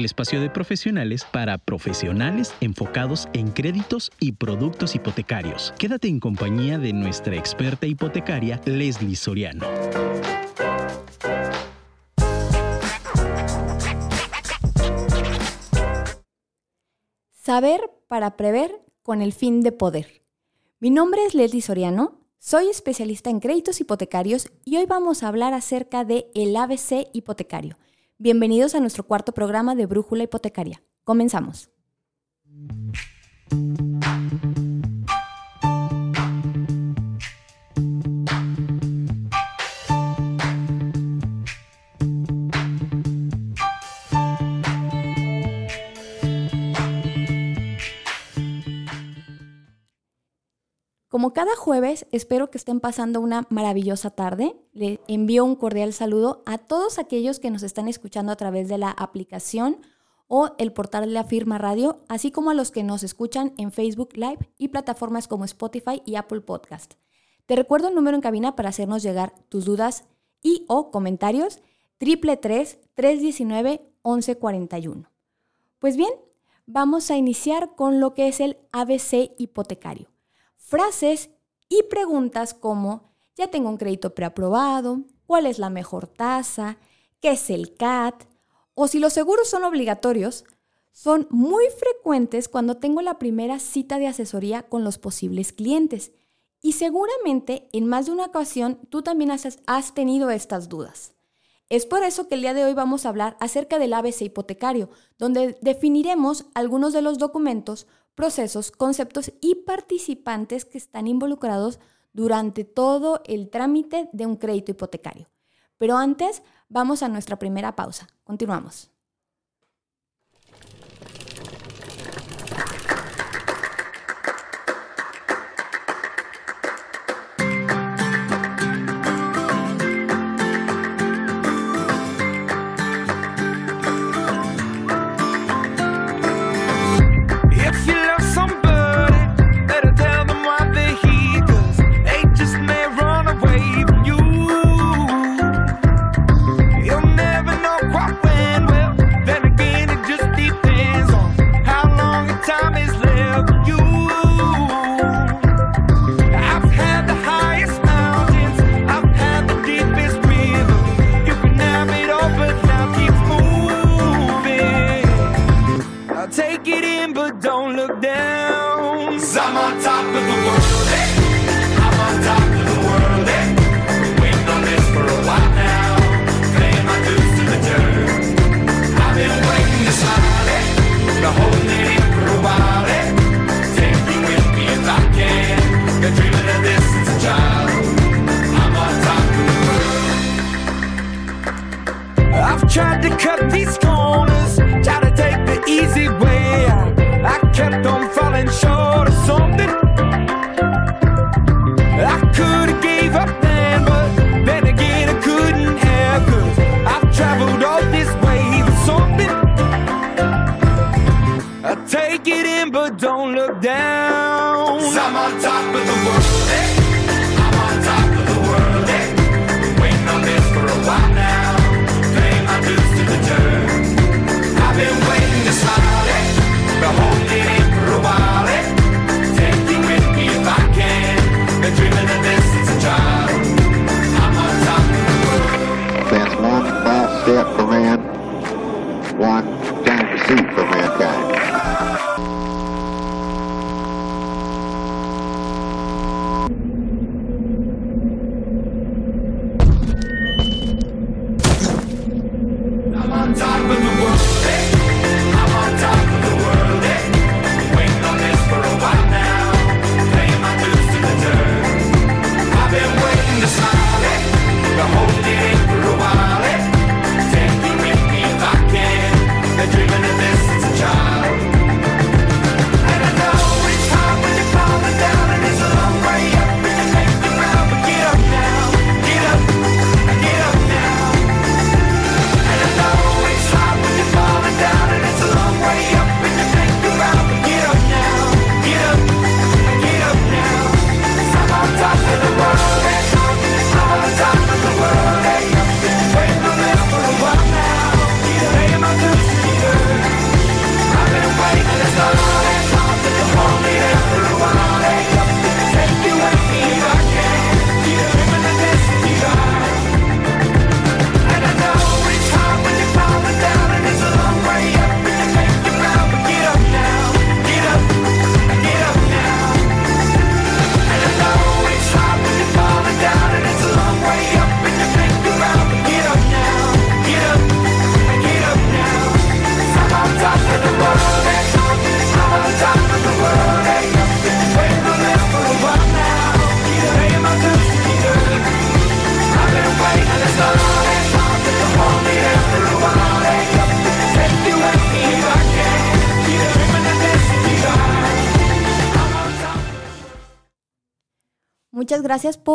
El espacio de profesionales para profesionales enfocados en créditos y productos hipotecarios. Quédate en compañía de nuestra experta hipotecaria, Leslie Soriano. Saber para prever con el fin de poder. Mi nombre es Leslie Soriano, soy especialista en créditos hipotecarios y hoy vamos a hablar acerca de el ABC hipotecario. Bienvenidos a nuestro cuarto programa de Brújula Hipotecaria. Comenzamos. Como cada jueves, espero que estén pasando una maravillosa tarde. Le envío un cordial saludo a todos aquellos que nos están escuchando a través de la aplicación o el portal de la firma radio, así como a los que nos escuchan en Facebook Live y plataformas como Spotify y Apple Podcast. Te recuerdo el número en cabina para hacernos llegar tus dudas y o comentarios, triple 319 1141. Pues bien, vamos a iniciar con lo que es el ABC hipotecario frases y preguntas como ya tengo un crédito preaprobado, cuál es la mejor tasa, qué es el CAT, o si los seguros son obligatorios, son muy frecuentes cuando tengo la primera cita de asesoría con los posibles clientes. Y seguramente en más de una ocasión tú también has, tenido estas dudas. Es por eso que el día de hoy vamos a hablar acerca del ABC hipotecario, donde definiremos algunos de los documentos procesos, conceptos y participantes que están involucrados durante todo el trámite de un crédito hipotecario. Pero antes, vamos a nuestra primera pausa. Continuamos.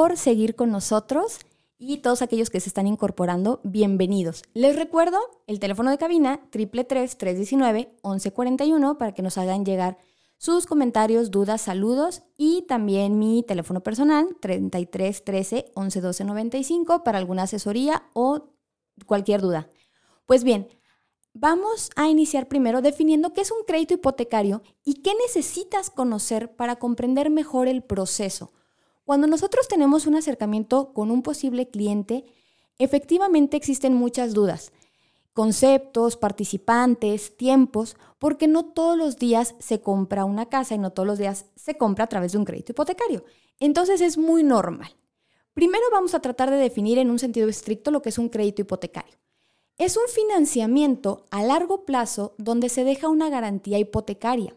Por seguir con nosotros y todos aquellos que se están incorporando, bienvenidos. Les recuerdo el teléfono de cabina 333-319-1141 para que nos hagan llegar sus comentarios, dudas, saludos y también mi teléfono personal 33 13 11 12 95 para alguna asesoría o cualquier duda. Pues bien, vamos a iniciar primero definiendo qué es un crédito hipotecario y qué necesitas conocer para comprender mejor el proceso. Cuando nosotros tenemos un acercamiento con un posible cliente, efectivamente existen muchas dudas conceptos, participantes, tiempos, porque no todos los días se compra una casa y no todos los días se compra a través de un crédito hipotecario. Entonces es muy normal. Primero vamos a tratar de definir en un sentido estricto lo que es un crédito hipotecario. Es un financiamiento a largo plazo donde se deja una garantía hipotecaria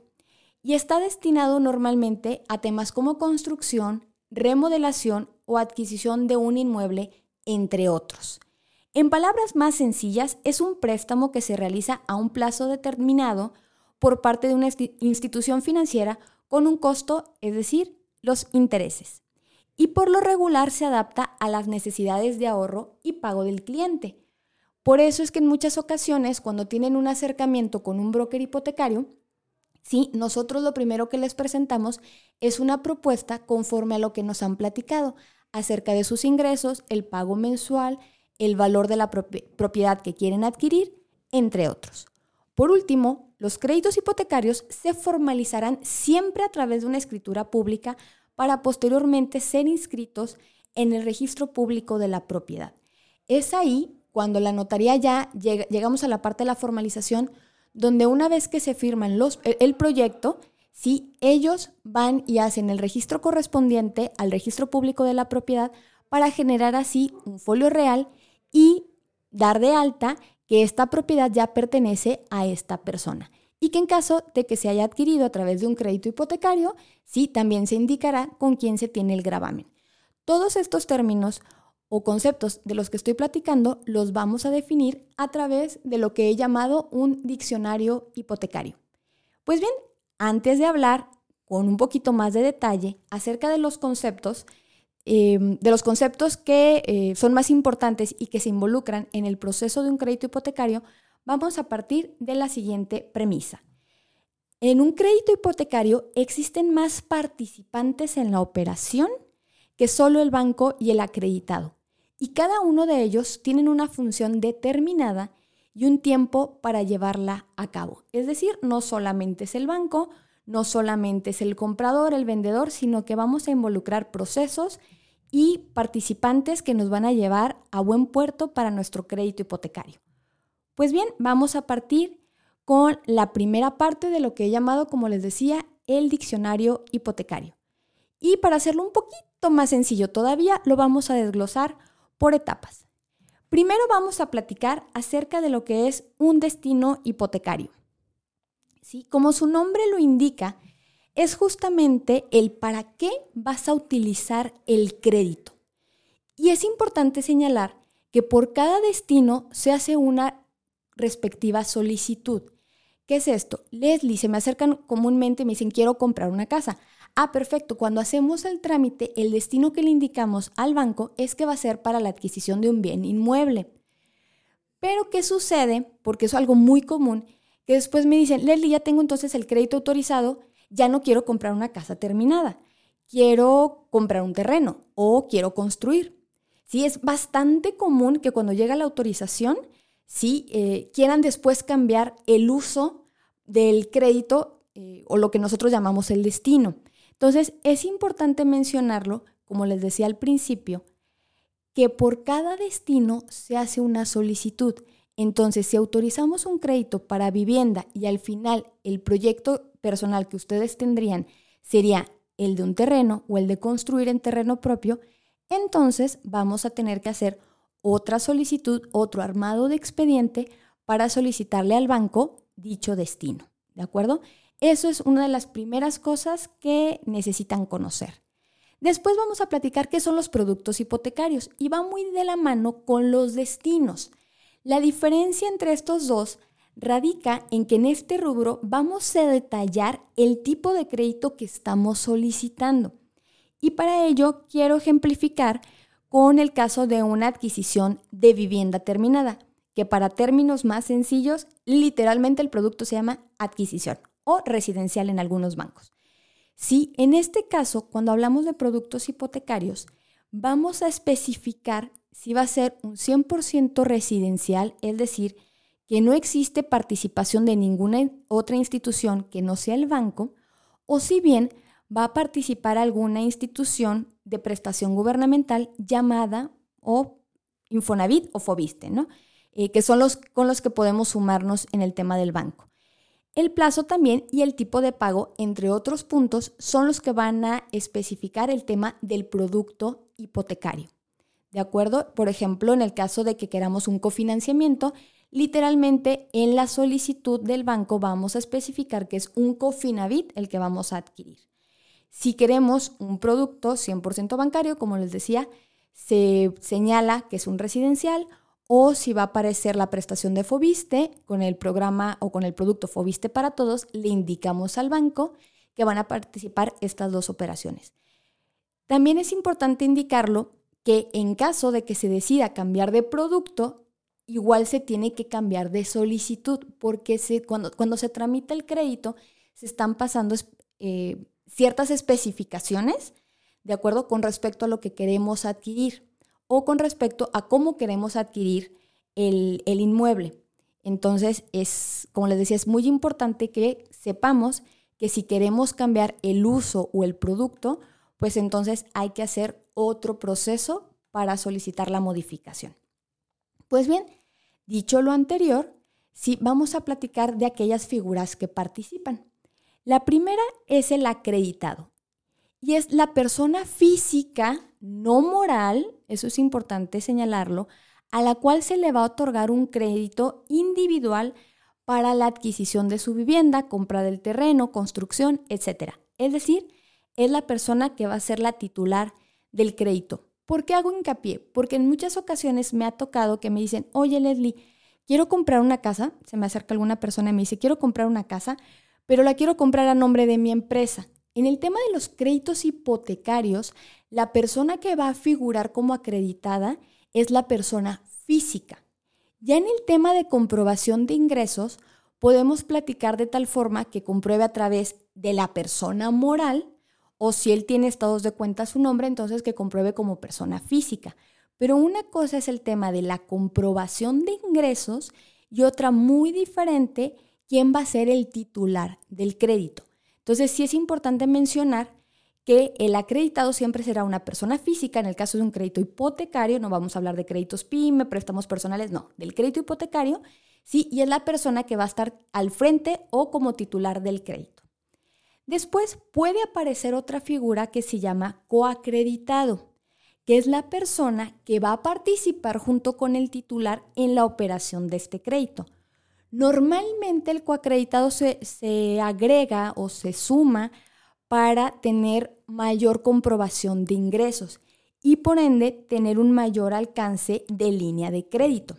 y está destinado normalmente a temas como construcción, remodelación o adquisición de un inmueble, entre otros. En palabras más sencillas, es un préstamo que se realiza a un plazo determinado por parte de una institución financiera con un costo, es decir, los intereses. Y por lo regular se adapta a las necesidades de ahorro y pago del cliente. Por eso es que en muchas ocasiones, cuando tienen un acercamiento con un broker hipotecario, sí, nosotros lo primero que les presentamos es una propuesta conforme a lo que nos han platicado acerca de sus ingresos, el pago mensual, el valor de la propiedad que quieren adquirir, entre otros. Por último, los créditos hipotecarios se formalizarán siempre a través de una escritura pública para posteriormente ser inscritos en el registro público de la propiedad. Es ahí cuando la notaría ya llegamos a la parte de la formalización, donde una vez que se firman los, el proyecto, si ellos van y hacen el registro correspondiente al registro público de la propiedad para generar así un folio real y dar de alta que esta propiedad ya pertenece a esta persona y que en caso de que se haya adquirido a través de un crédito hipotecario, sí, también se indicará con quién se tiene el gravamen. Todos estos términos o conceptos de los que estoy platicando los vamos a definir a través de lo que he llamado un diccionario hipotecario. Pues bien, antes de hablar con un poquito más de detalle acerca de los conceptos, Em, de los conceptos que eh, son más importantes y que se involucran en el proceso de un crédito hipotecario, vamos a partir de la siguiente premisa. En un crédito hipotecario existen más participantes en la operación que solo el banco y el acreditado, y cada uno de ellos tienen una función determinada y un tiempo para llevarla a cabo. Es decir, no solamente es el banco, no solamente es el comprador, el vendedor, sino que vamos a involucrar procesos y participantes que nos van a llevar a buen puerto para nuestro crédito hipotecario. Pues bien, vamos a partir con la primera parte de lo que he llamado, como les decía, el diccionario hipotecario. Y para hacerlo un poquito más sencillo todavía, lo vamos a desglosar por etapas. Primero vamos a platicar acerca de lo que es un destino hipotecario. ¿Sí? Como su nombre lo indica, es justamente el para qué vas a utilizar el crédito. Y es importante señalar que por cada destino se hace una respectiva solicitud. ¿Qué es esto? Leslie, se me acercan comúnmente y me dicen, quiero comprar una casa. Ah, perfecto. Cuando hacemos el trámite, el destino que le indicamos al banco es que va a ser para la adquisición de un bien inmueble. Pero ¿qué sucede? Porque es algo muy común, que después me dicen, Leslie, ya tengo entonces el crédito autorizado, ya no quiero comprar una casa terminada, quiero comprar un terreno o quiero construir. Sí, es bastante común que cuando llega la autorización, sí, eh, quieran después cambiar el uso del crédito eh, o lo que nosotros llamamos el destino. Entonces, es importante mencionarlo, como les decía al principio, que por cada destino se hace una solicitud. Entonces, si autorizamos un crédito para vivienda y al final el proyecto personal que ustedes tendrían sería el de un terreno o el de construir en terreno propio, entonces vamos a tener que hacer otra solicitud, otro armado de expediente para solicitarle al banco dicho destino. ¿De acuerdo? Eso es una de las primeras cosas que necesitan conocer. Después vamos a platicar qué son los productos hipotecarios y va muy de la mano con los destinos. La diferencia entre estos dos radica en que en este rubro vamos a detallar el tipo de crédito que estamos solicitando. Y para ello quiero ejemplificar con el caso de una adquisición de vivienda terminada, que para términos más sencillos, literalmente el producto se llama adquisición o residencial en algunos bancos. Si en este caso, cuando hablamos de productos hipotecarios, vamos a especificar si va a ser un 100% residencial, es decir, que no existe participación de ninguna otra institución que no sea el banco, o si bien va a participar alguna institución de prestación gubernamental llamada o Infonavit o Fobiste, ¿no? Eh, que son los con los que podemos sumarnos en el tema del banco. El plazo también y el tipo de pago, entre otros puntos, son los que van a especificar el tema del producto hipotecario. ¿De acuerdo? Por ejemplo, en el caso de que queramos un cofinanciamiento, literalmente en la solicitud del banco vamos a especificar que es un cofinavit el que vamos a adquirir. Si queremos un producto 100% bancario, como les decía, se señala que es un residencial o si va a aparecer la prestación de Fobiste con el programa o con el producto Fobiste para todos, le indicamos al banco que van a participar estas dos operaciones. También es importante indicarlo que en caso de que se decida cambiar de producto, igual se tiene que cambiar de solicitud, porque cuando, cuando, se tramita el crédito, se están pasando eh, ciertas especificaciones de acuerdo con respecto a lo que queremos adquirir o con respecto a cómo queremos adquirir el, el inmueble. Entonces, es, como les decía, es muy importante que sepamos que si queremos cambiar el uso o el producto, pues entonces hay que hacer otro proceso para solicitar la modificación. Pues bien, dicho lo anterior, sí vamos a platicar de aquellas figuras que participan. La primera es el acreditado y es la persona física, no moral, eso es importante señalarlo, a la cual se le va a otorgar un crédito individual para la adquisición de su vivienda, compra del terreno, construcción, etc. Es decir, es la persona que va a ser la titular del crédito. ¿Por qué hago hincapié? Porque en muchas ocasiones me ha tocado que me dicen, oye Leslie, quiero comprar una casa, se me acerca alguna persona y me dice, quiero comprar una casa, pero la quiero comprar a nombre de mi empresa. En el tema de los créditos hipotecarios, la persona que va a figurar como acreditada es la persona física. Ya en el tema de comprobación de ingresos, podemos platicar de tal forma que compruebe a través de la persona moral o si él tiene estados de cuenta su nombre, entonces que compruebe como persona física. Pero una cosa es el tema de la comprobación de ingresos y otra muy diferente, quién va a ser el titular del crédito. Entonces sí es importante mencionar que el acreditado siempre será una persona física, en el caso de un crédito hipotecario, no vamos a hablar de créditos PYME, préstamos personales, no, del crédito hipotecario, sí, y es la persona que va a estar al frente o como titular del crédito. Después puede aparecer otra figura que se llama coacreditado, que es la persona que va a participar junto con el titular en la operación de este crédito. Normalmente el coacreditado se, se agrega o se suma para tener mayor comprobación de ingresos y por ende tener un mayor alcance de línea de crédito.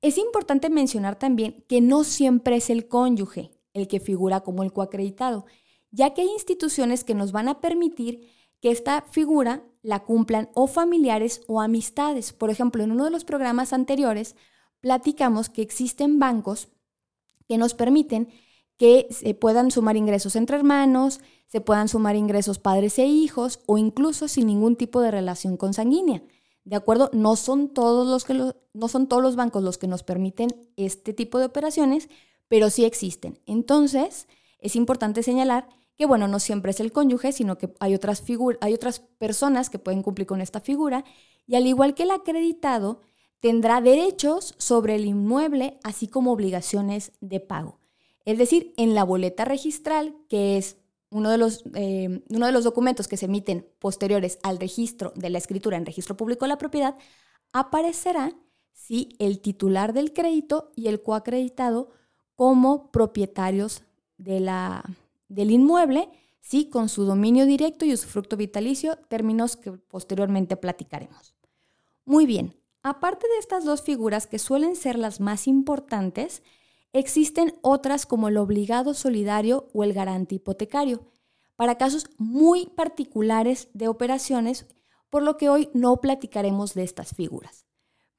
Es importante mencionar también que no siempre es el cónyuge el que figura como el coacreditado ya que hay instituciones que nos van a permitir que esta figura la cumplan o familiares o amistades. Por ejemplo, en uno de los programas anteriores platicamos que existen bancos que nos permiten que se puedan sumar ingresos entre hermanos, se puedan sumar ingresos padres e hijos o incluso sin ningún tipo de relación consanguínea. ¿De acuerdo? No son todos los que no son todos los bancos los que nos permiten este tipo de operaciones, pero sí existen. Entonces, es importante señalar que bueno, no siempre es el cónyuge, sino que hay otras, hay otras personas que pueden cumplir con esta figura, y al igual que el acreditado, tendrá derechos sobre el inmueble, así como obligaciones de pago. Es decir, en la boleta registral, que es uno de los, eh, uno de los documentos que se emiten posteriores al registro de la escritura en registro público de la propiedad, aparecerá si el titular del crédito y el coacreditado como propietarios de la, del inmueble, sí, con su dominio directo y usufructo vitalicio, términos que posteriormente platicaremos. Muy bien, aparte de estas dos figuras que suelen ser las más importantes, existen otras como el obligado solidario o el garante hipotecario. para casos muy particulares de operaciones, por lo que hoy no platicaremos de estas figuras.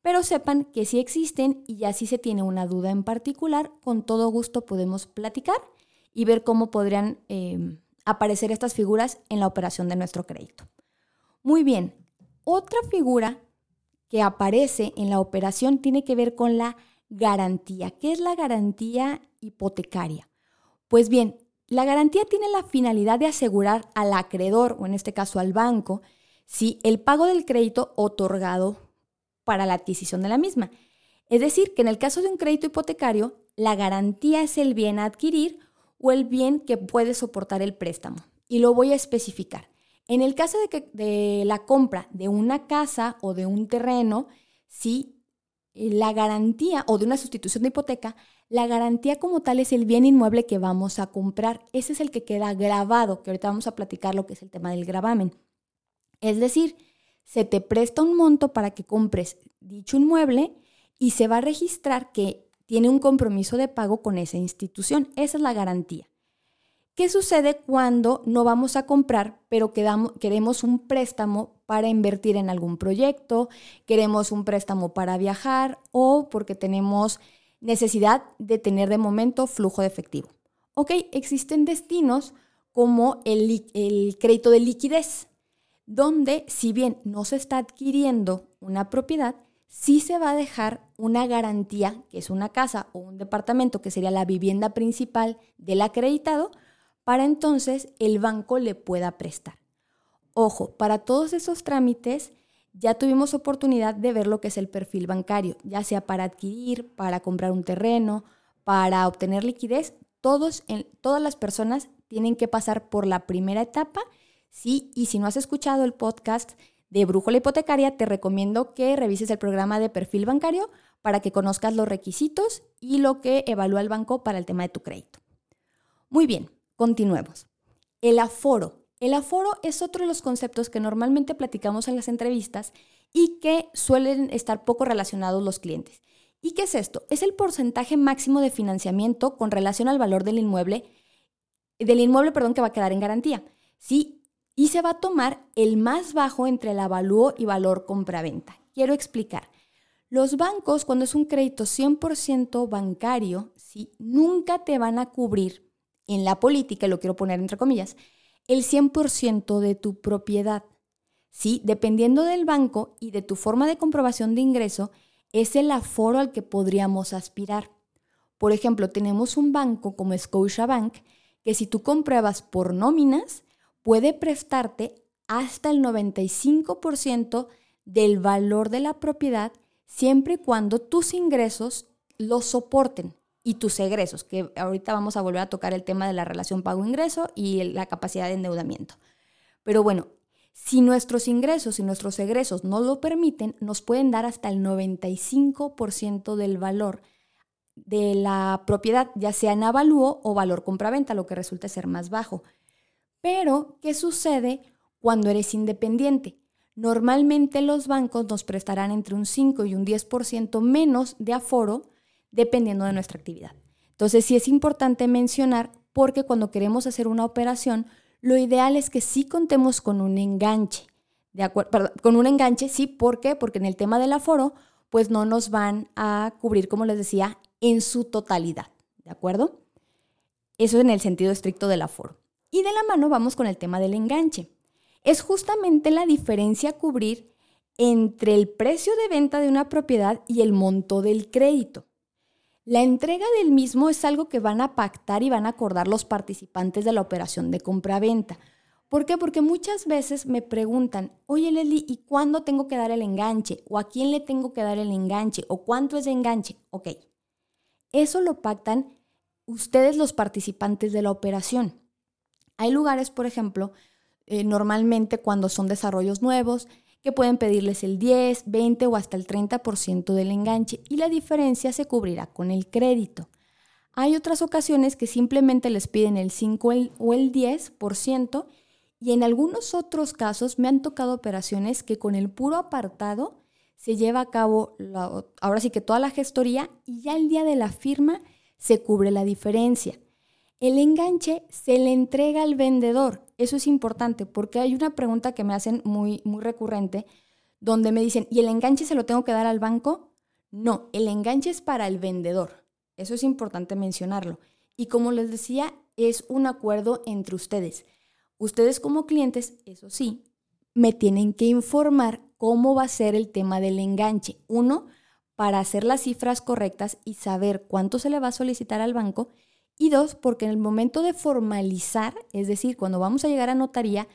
Pero sepan que sí existen y ya si se tiene una duda en particular, con todo gusto podemos platicar y ver cómo podrían em, aparecer estas figuras en la operación de nuestro crédito. Muy bien, otra figura que aparece en la operación tiene que ver con la garantía. ¿Qué es la garantía hipotecaria? Pues bien, la garantía tiene la finalidad de asegurar al acreedor, o en este caso al banco, si el pago del crédito otorgado para la adquisición de la misma. Es decir, que en el caso de un crédito hipotecario, la garantía es el bien a adquirir o el bien que puede soportar el préstamo. Y lo voy a especificar. En el caso de, la compra de una casa o de un terreno, si la garantía o de una sustitución de hipoteca, la garantía como tal es el bien inmueble que vamos a comprar. Ese es el que queda grabado, que ahorita vamos a platicar lo que es el tema del gravamen. Es decir, se te presta un monto para que compres dicho inmueble y se va a registrar que tiene un compromiso de pago con esa institución. Esa es la garantía. ¿Qué sucede cuando no vamos a comprar, pero queremos un préstamo para invertir en algún proyecto, queremos un préstamo para viajar o porque tenemos necesidad de tener de momento flujo de efectivo? Ok, existen destinos como el, el crédito de liquidez, donde si bien no se está adquiriendo una propiedad, sí se va a dejar una garantía, que es una casa o un departamento, que sería la vivienda principal del acreditado, para entonces el banco le pueda prestar. Ojo, para todos esos trámites ya tuvimos oportunidad de ver lo que es el perfil bancario, ya sea para adquirir, para comprar un terreno, para obtener liquidez, todas las personas tienen que pasar por la primera etapa. Sí, y si no has escuchado el podcast de Brújula Hipotecaria, te recomiendo que revises el programa de perfil bancario para que conozcas los requisitos y lo que evalúa el banco para el tema de tu crédito. Muy bien, Continuemos. El aforo. El aforo es otro de los conceptos que normalmente platicamos en las entrevistas y que suelen estar poco relacionados los clientes. ¿Y qué es esto? Es el porcentaje máximo de financiamiento con relación al valor del inmueble, del inmueble, perdón, que va a quedar en garantía. ¿Sí? Y se va a tomar el más bajo entre el avalúo y valor compraventa. Quiero explicar. Los bancos, cuando es un crédito 100% bancario, ¿sí? nunca te van a cubrir en la política, lo quiero poner entre comillas, el 100% de tu propiedad. Sí, dependiendo del banco y de tu forma de comprobación de ingreso, es el aforo al que podríamos aspirar. Por ejemplo, tenemos un banco como Scotiabank que si tú compruebas por nóminas, puede prestarte hasta el 95% del valor de la propiedad siempre y cuando tus ingresos lo soporten y tus egresos, que ahorita vamos a volver a tocar el tema de la relación pago-ingreso y la capacidad de endeudamiento. Pero bueno, si nuestros ingresos y nuestros egresos no lo permiten, nos pueden dar hasta el 95% del valor de la propiedad, ya sea en avalúo o valor compraventa, lo que resulta ser más bajo. Pero, ¿qué sucede cuando eres independiente? Normalmente los bancos nos prestarán entre un 5 y un 10% menos de aforo dependiendo de nuestra actividad. Entonces sí es importante mencionar porque cuando queremos hacer una operación, lo ideal es que sí contemos con un enganche. De acuerdo, con un enganche, sí, ¿por qué? Porque en el tema del aforo, pues no nos van a cubrir, como les decía, en su totalidad. ¿De acuerdo? Eso en el sentido estricto del aforo. Y de la mano vamos con el tema del enganche. Es justamente la diferencia a cubrir entre el precio de venta de una propiedad y el monto del crédito. La entrega del mismo es algo que van a pactar y van a acordar los participantes de la operación de compra-venta. ¿Por qué? Porque muchas veces me preguntan, oye Leslie, ¿y cuándo tengo que dar el enganche? ¿O a quién le tengo que dar el enganche? ¿O cuánto es de enganche? Ok, eso lo pactan ustedes los participantes de la operación. Hay lugares, por ejemplo, eh, normalmente cuando son desarrollos nuevos, que pueden pedirles el 10, 20 o hasta el 30% del enganche y la diferencia se cubrirá con el crédito. Hay otras ocasiones que simplemente les piden el 5 o el 10% y en algunos otros casos me han tocado operaciones que con el puro apartado se lleva a cabo, ahora sí que toda la gestoría y ya el día de la firma se cubre la diferencia. El enganche se le entrega al vendedor. Eso es importante porque hay una pregunta que me hacen muy, muy recurrente donde me dicen, ¿y el enganche se lo tengo que dar al banco? No, el enganche es para el vendedor. Eso es importante mencionarlo. Y como les decía, es un acuerdo entre ustedes. Ustedes como clientes, eso sí, me tienen que informar cómo va a ser el tema del enganche. Uno, para hacer las cifras correctas y saber cuánto se le va a solicitar al banco. Y dos, porque en el momento de formalizar, es decir, cuando vamos a llegar a notaría,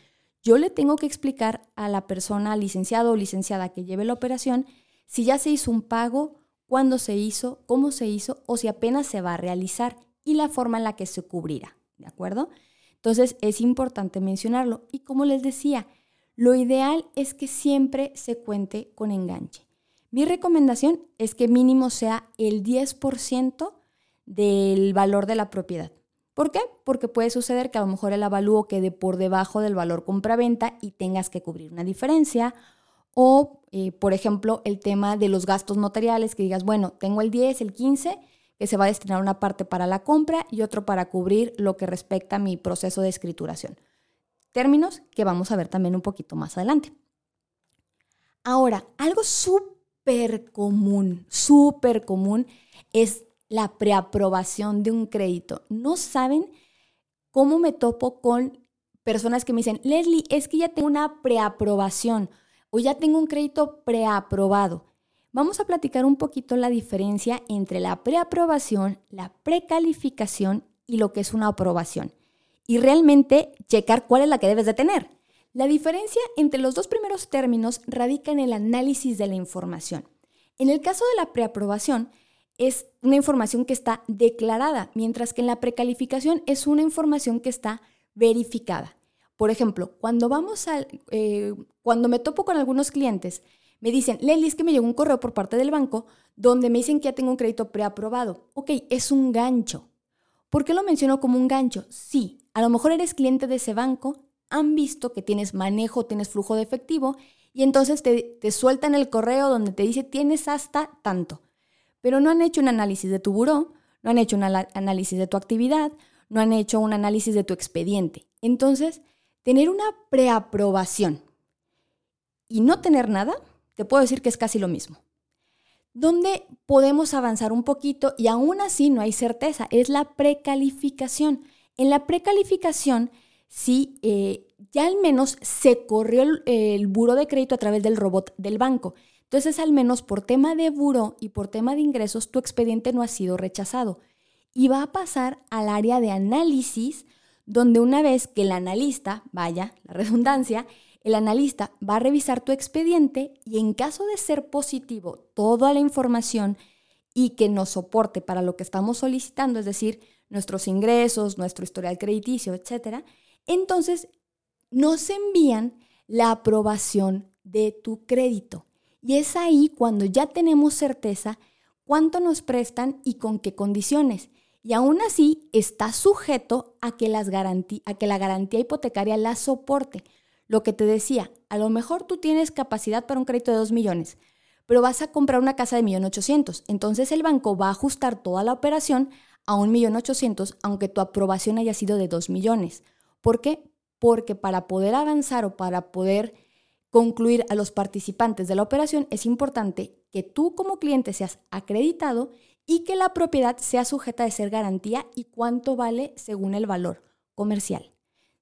yo le tengo que explicar a la persona licenciado o licenciada que lleve la operación si ya se hizo un pago, cuándo se hizo, cómo se hizo o si apenas se va a realizar y la forma en la que se cubrirá. ¿De acuerdo? Entonces es importante mencionarlo. Y como les decía, lo ideal es que siempre se cuente con enganche. Mi recomendación es que mínimo sea el 10% del valor de la propiedad. ¿Por qué? Porque puede suceder que a lo mejor el avalúo quede por debajo del valor compra-venta y tengas que cubrir una diferencia. O, eh, por ejemplo, el tema de los gastos notariales, que digas, bueno, tengo el 10, el 15, que se va a destinar una parte para la compra y otro para cubrir lo que respecta a mi proceso de escrituración. Términos que vamos a ver también un poquito más adelante. Ahora, algo súper común, súper común es la preaprobación de un crédito. No saben cómo me topo con personas que me dicen, Leslie, es que ya tengo una preaprobación o ya tengo un crédito preaprobado. Vamos a platicar un poquito la diferencia entre la preaprobación, la precalificación y lo que es una aprobación. Y realmente checar cuál es la que debes de tener. La diferencia entre los dos primeros términos radica en el análisis de la información. En el caso de la preaprobación, es una información que está declarada, mientras que en la precalificación es una información que está verificada. Por ejemplo, cuando vamos a, eh, cuando me topo con algunos clientes, me dicen, Leli, es que me llegó un correo por parte del banco donde me dicen que ya tengo un crédito preaprobado. Ok, es un gancho. ¿Por qué lo menciono como un gancho? Sí, a lo mejor eres cliente de ese banco, han visto que tienes manejo, tienes flujo de efectivo y entonces te, te sueltan el correo donde te dice tienes hasta tanto pero no han hecho un análisis de tu buró, no han hecho un análisis de tu actividad, no han hecho un análisis de tu expediente. Entonces, tener una preaprobación y no tener nada, te puedo decir que es casi lo mismo. Donde podemos avanzar un poquito y aún así no hay certeza, es la precalificación. En la precalificación, sí, eh, ya al menos se corrió el, el buro de crédito a través del robot del banco. Entonces, al menos por tema de buro y por tema de ingresos, tu expediente no ha sido rechazado. Y va a pasar al área de análisis, donde una vez que el analista, vaya, la redundancia, el analista va a revisar tu expediente y en caso de ser positivo toda la información y que nos soporte para lo que estamos solicitando, es decir, nuestros ingresos, nuestro historial crediticio, etc., entonces nos envían la aprobación de tu crédito. Y es ahí cuando ya tenemos certeza cuánto nos prestan y con qué condiciones. Y aún así está sujeto a que, las a que la garantía hipotecaria la soporte. Lo que te decía, a lo mejor tú tienes capacidad para un crédito de 2 millones, pero vas a comprar una casa de 1.800.000. Entonces el banco va a ajustar toda la operación a 1.800.000, aunque tu aprobación haya sido de 2 millones. ¿Por qué? Porque para poder avanzar o para poder concluir a los participantes de la operación, es importante que tú como cliente seas acreditado y que la propiedad sea sujeta de ser garantía y cuánto vale según el valor comercial.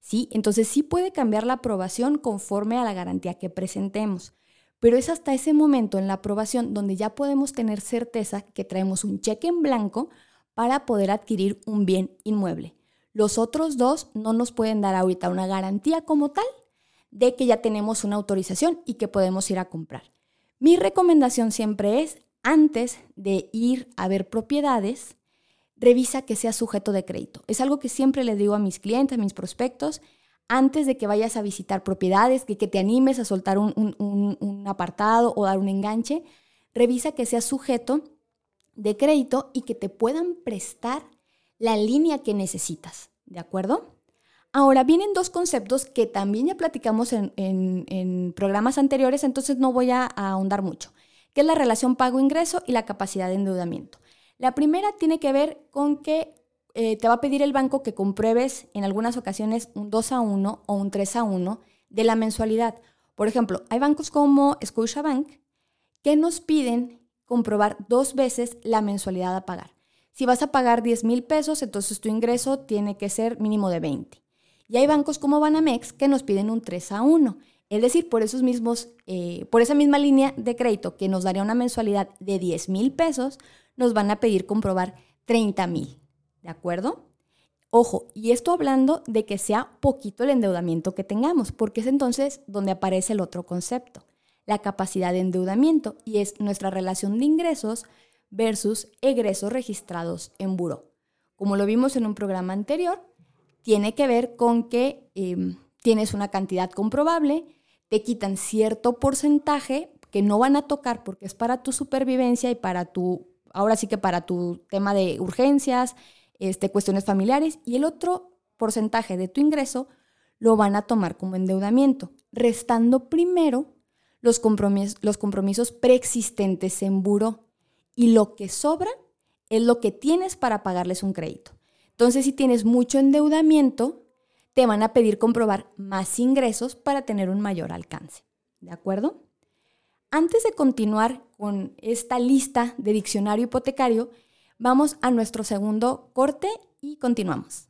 ¿Sí? Entonces sí puede cambiar la aprobación conforme a la garantía que presentemos, pero es hasta ese momento en la aprobación donde ya podemos tener certeza que traemos un cheque en blanco para poder adquirir un bien inmueble. Los otros dos no nos pueden dar ahorita una garantía como tal, de que ya tenemos una autorización y que podemos ir a comprar. Mi recomendación siempre es, antes de ir a ver propiedades, revisa que sea sujeto de crédito. Es algo que siempre le digo a mis clientes, a mis prospectos, antes de que vayas a visitar propiedades, que, que te animes a soltar un, un apartado o dar un enganche, revisa que sea sujeto de crédito y que te puedan prestar la línea que necesitas. ¿De acuerdo? Ahora, vienen dos conceptos que también ya platicamos en, programas anteriores, entonces no voy a, ahondar mucho, que es la relación pago-ingreso y la capacidad de endeudamiento. La primera tiene que ver con que eh, te va a pedir el banco que compruebes en algunas ocasiones un 2 a 1 o un 3 a 1 de la mensualidad. Por ejemplo, hay bancos como Scotiabank que nos piden comprobar dos veces la mensualidad a pagar. Si vas a pagar 10 mil pesos, entonces tu ingreso tiene que ser mínimo de 20. Y hay bancos como Banamex que nos piden un 3 a 1. Es decir, por esos mismos, eh, por esa misma línea de crédito que nos daría una mensualidad de 10 mil pesos, nos van a pedir comprobar 30 mil. ¿De acuerdo? Ojo, y esto hablando de que sea poquito el endeudamiento que tengamos, porque es entonces donde aparece el otro concepto, la capacidad de endeudamiento, y es nuestra relación de ingresos versus egresos registrados en buro. Como lo vimos en un programa anterior, tiene que ver con que em, tienes una cantidad comprobable, te quitan cierto porcentaje que no van a tocar porque es para tu supervivencia y para tu, ahora sí que para tu tema de urgencias, este, cuestiones familiares, y el otro porcentaje de tu ingreso lo van a tomar como endeudamiento, restando primero los, los compromisos preexistentes en buro y lo que sobra es lo que tienes para pagarles un crédito. Entonces, si tienes mucho endeudamiento, te van a pedir comprobar más ingresos para tener un mayor alcance. ¿De acuerdo? Antes de continuar con esta lista de diccionario hipotecario, Vamos a nuestro segundo corte y continuamos.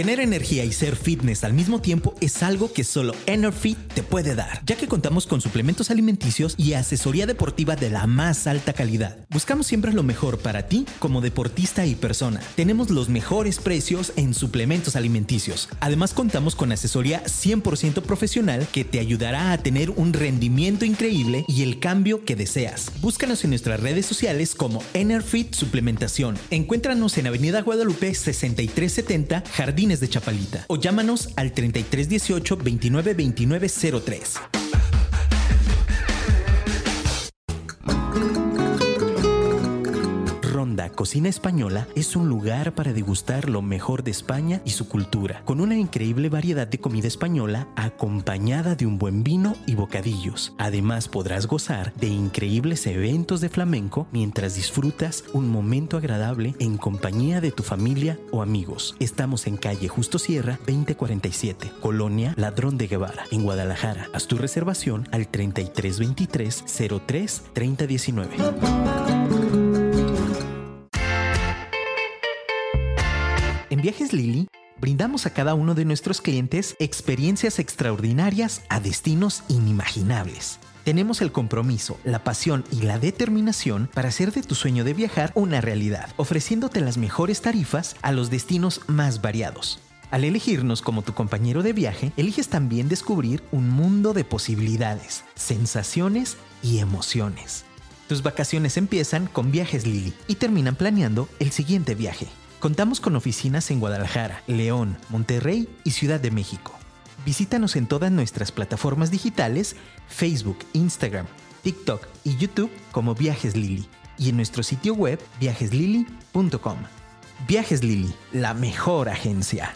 Tener energía y ser fitness al mismo tiempo es algo que solo Enerfit te puede dar, ya que contamos con suplementos alimenticios y asesoría deportiva de la más alta calidad. Buscamos siempre lo mejor para ti como deportista y persona. Tenemos los mejores precios en suplementos alimenticios. Además contamos con asesoría 100% profesional que te ayudará a tener un rendimiento increíble y el cambio que deseas. Búscanos en nuestras redes sociales como Enerfit Suplementación. Encuéntranos en Avenida Guadalupe 6370 Jardín de Chapalita o llámanos al 3318 292903. Cocina Española es un lugar para degustar lo mejor de España y su cultura, con una increíble variedad de comida española acompañada de un buen vino y bocadillos. Además podrás gozar de increíbles eventos de flamenco mientras disfrutas un momento agradable en compañía de tu familia o amigos. Estamos en calle Justo Sierra 2047, Colonia Ladrón de Guevara, en Guadalajara. Haz tu reservación al 3323 03 3019. En Viajes Lili, brindamos a cada uno de nuestros clientes experiencias extraordinarias a destinos inimaginables. Tenemos el compromiso, la pasión y la determinación para hacer de tu sueño de viajar una realidad, ofreciéndote las mejores tarifas a los destinos más variados. Al elegirnos como tu compañero de viaje, eliges también descubrir un mundo de posibilidades, sensaciones y emociones. Tus vacaciones empiezan con Viajes Lili y terminan planeando el siguiente viaje. Contamos con oficinas en Guadalajara, León, Monterrey y Ciudad de México. Visítanos en todas nuestras plataformas digitales, Facebook, Instagram, TikTok y YouTube como Viajes Lili y en nuestro sitio web viajeslili.com. Viajes Lili, la mejor agencia.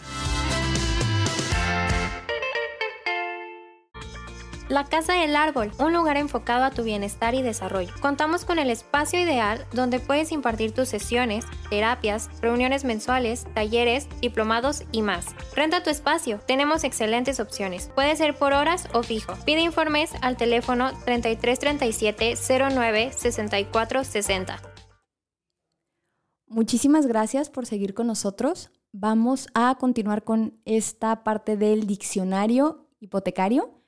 La Casa del Árbol, un lugar enfocado a tu bienestar y desarrollo. Contamos con el espacio ideal donde puedes impartir tus sesiones, terapias, reuniones mensuales, talleres, diplomados y más. Renta tu espacio. Tenemos excelentes opciones. Puede ser por horas o fijo. Pide informes al teléfono 3337 09 64 60. Muchísimas gracias por seguir con nosotros. Vamos a continuar con esta parte del diccionario hipotecario.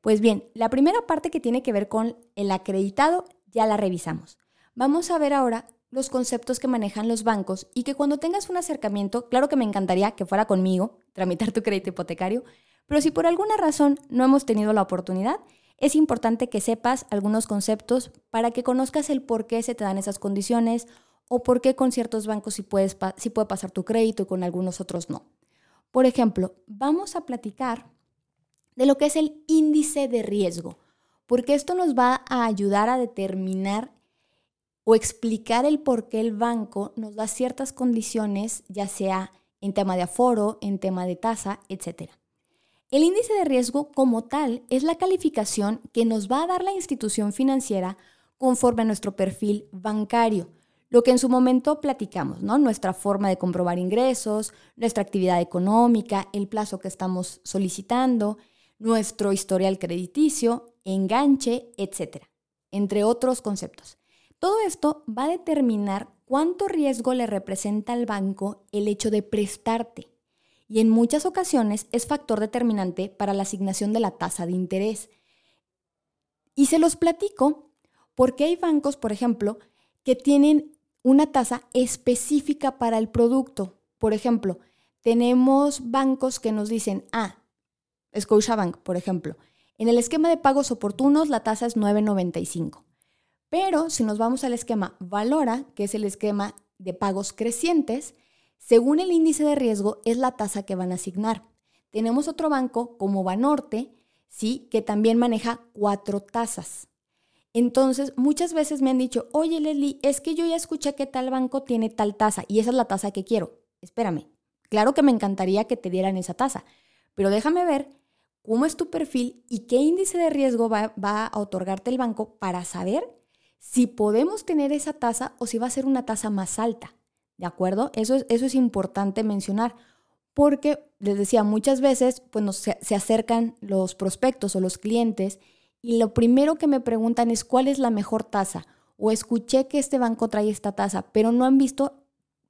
Pues bien, la primera parte que tiene que ver con el acreditado ya la revisamos. Vamos a ver ahora los conceptos que manejan los bancos y que cuando tengas un acercamiento, claro que me encantaría que fuera conmigo, tramitar tu crédito hipotecario, pero si por alguna razón no hemos tenido la oportunidad, es importante que sepas algunos conceptos para que conozcas el por qué se te dan esas condiciones o por qué con ciertos bancos sí, puedes, puede pasar tu crédito y con algunos otros no. Por ejemplo, vamos a platicar de lo que es el índice de riesgo, porque esto nos va a ayudar a determinar o explicar el por qué el banco nos da ciertas condiciones, ya sea en tema de aforo, en tema de tasa, etc. El índice de riesgo como tal es la calificación que nos va a dar la institución financiera conforme a nuestro perfil bancario. lo que en su momento platicamos, ¿no? Nuestra forma de comprobar ingresos, nuestra actividad económica, el plazo que estamos solicitando, nuestro historial crediticio, enganche, etcétera, entre otros conceptos. Todo esto va a determinar cuánto riesgo le representa al banco el hecho de prestarte y en muchas ocasiones es factor determinante para la asignación de la tasa de interés. Y se los platico porque hay bancos, por ejemplo, que tienen una tasa específica para el producto. Por ejemplo, tenemos bancos que nos dicen, ah, Scotiabank, por ejemplo, en el esquema de pagos oportunos la tasa es 9.95. Pero si nos vamos al esquema Valora, que es el esquema de pagos crecientes, según el índice de riesgo es la tasa que van a asignar. Tenemos otro banco como Banorte, ¿sí? que también maneja cuatro tasas. Entonces, muchas veces me han dicho, oye Leslie, es que yo ya escuché que tal banco tiene tal tasa y esa es la tasa que quiero. Espérame, claro que me encantaría que te dieran esa tasa, pero déjame ver cómo es tu perfil y qué índice de riesgo va, a otorgarte el banco para saber si podemos tener esa tasa o si va a ser una tasa más alta. ¿De acuerdo? Eso es, eso es importante mencionar porque, les decía, muchas veces pues, se, se acercan los prospectos o los clientes y lo primero que me preguntan es cuál es la mejor tasa o escuché que este banco trae esta tasa, pero no han visto